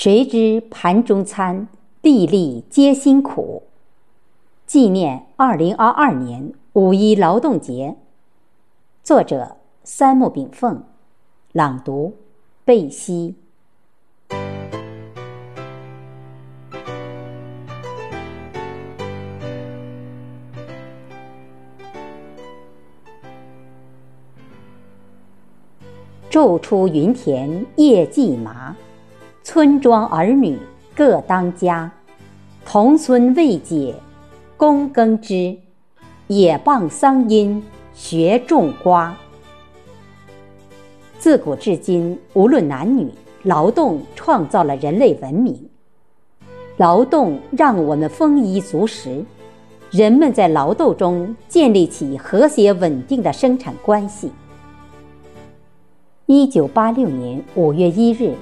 谁知盘中餐，粒粒皆辛苦。纪念二零二二年五一劳动节。作者：三木炳凤，朗读：贝西。昼出耘田夜绩麻，村庄儿女各当家。童孙未解供耕织，也傍桑阴学种瓜。自古至今，无论男女，劳动创造了人类文明。劳动让我们丰衣足食，人们在劳动中建立起和谐稳定的生产关系。一九八六年五月一日，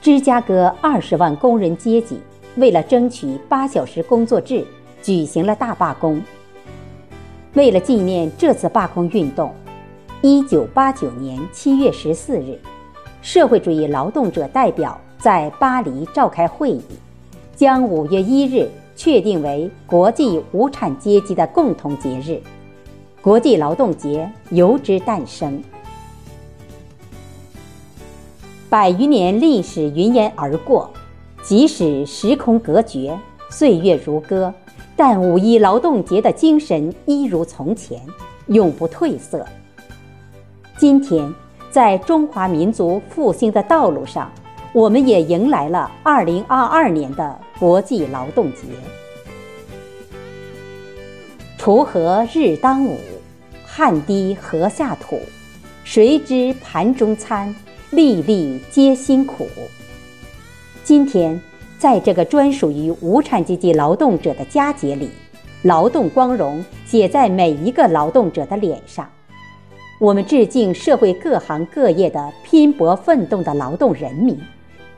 芝加哥二十万工人阶级为了争取八小时工作制，举行了大罢工。为了纪念这次罢工运动，一九八九年七月十四日，社会主义劳动者代表在巴黎召开会议，将五月一日确定为国际无产阶级的共同节日，国际劳动节由之诞生。百余年历史云烟而过，即使时空隔绝，岁月如歌，但五一劳动节的精神一如从前，永不褪色。今天，在中华民族复兴的道路上，我们也迎来了二零二二年的国际劳动节。锄禾日当午，汗滴禾下土，谁知盘中餐？粒粒皆辛苦。今天，在这个专属于无产阶级劳动者的佳节里，劳动光荣写在每一个劳动者的脸上。我们致敬社会各行各业的拼搏奋斗的劳动人民，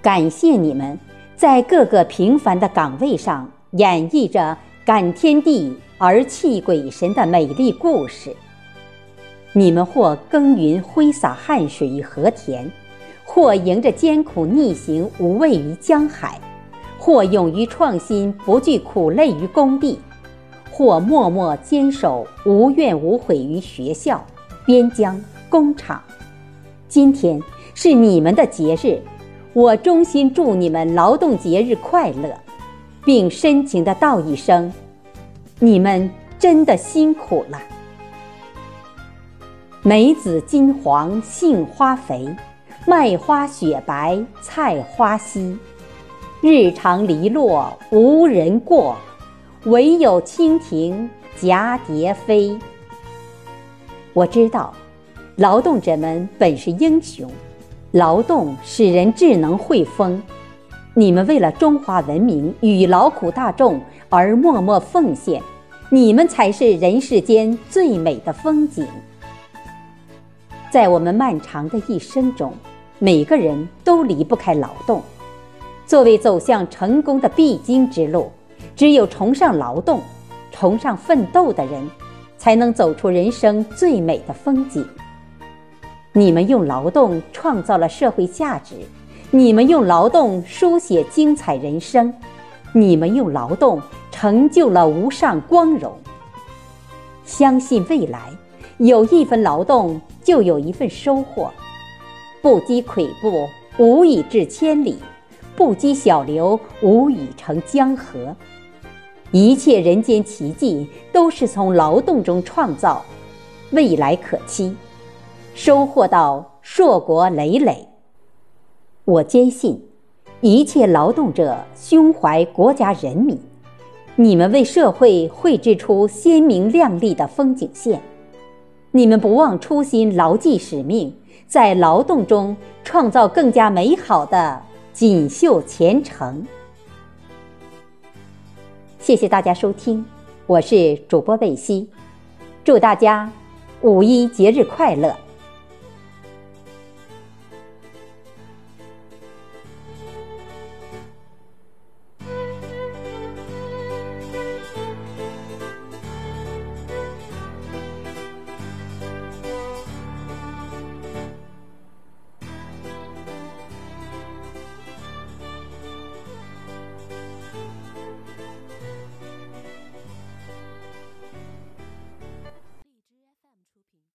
感谢你们在各个平凡的岗位上演绎着感天地而泣鬼神的美丽故事。你们或耕耘挥洒汗水与和田。或迎着艰苦逆行无畏于江海，或勇于创新不惧苦累于工地，或默默坚守无怨无悔于学校、边疆、工厂。今天是你们的节日，我衷心祝你们劳动节日快乐，并深情的道一声：你们真的辛苦了。梅子金黄，杏花肥。麦花雪白，菜花稀。日长篱落无人过，惟有蜻蜓蛱蝶飞。我知道，劳动者们本是英雄，劳动使人智能汇丰。你们为了中华文明与劳苦大众而默默奉献，你们才是人世间最美的风景。在我们漫长的一生中。每个人都离不开劳动，作为走向成功的必经之路，只有崇尚劳动、崇尚奋斗的人，才能走出人生最美的风景。你们用劳动创造了社会价值，你们用劳动书写精彩人生，你们用劳动成就了无上光荣。相信未来，有一份劳动，就有一份收获。不积跬步，无以至千里；不积小流，无以成江河。一切人间奇迹都是从劳动中创造，未来可期，收获到硕果累累。我坚信，一切劳动者胸怀国家人民，你们为社会绘制出鲜明亮丽的风景线。你们不忘初心，牢记使命。在劳动中创造更加美好的锦绣前程。谢谢大家收听，我是主播贝西，祝大家五一节日快乐！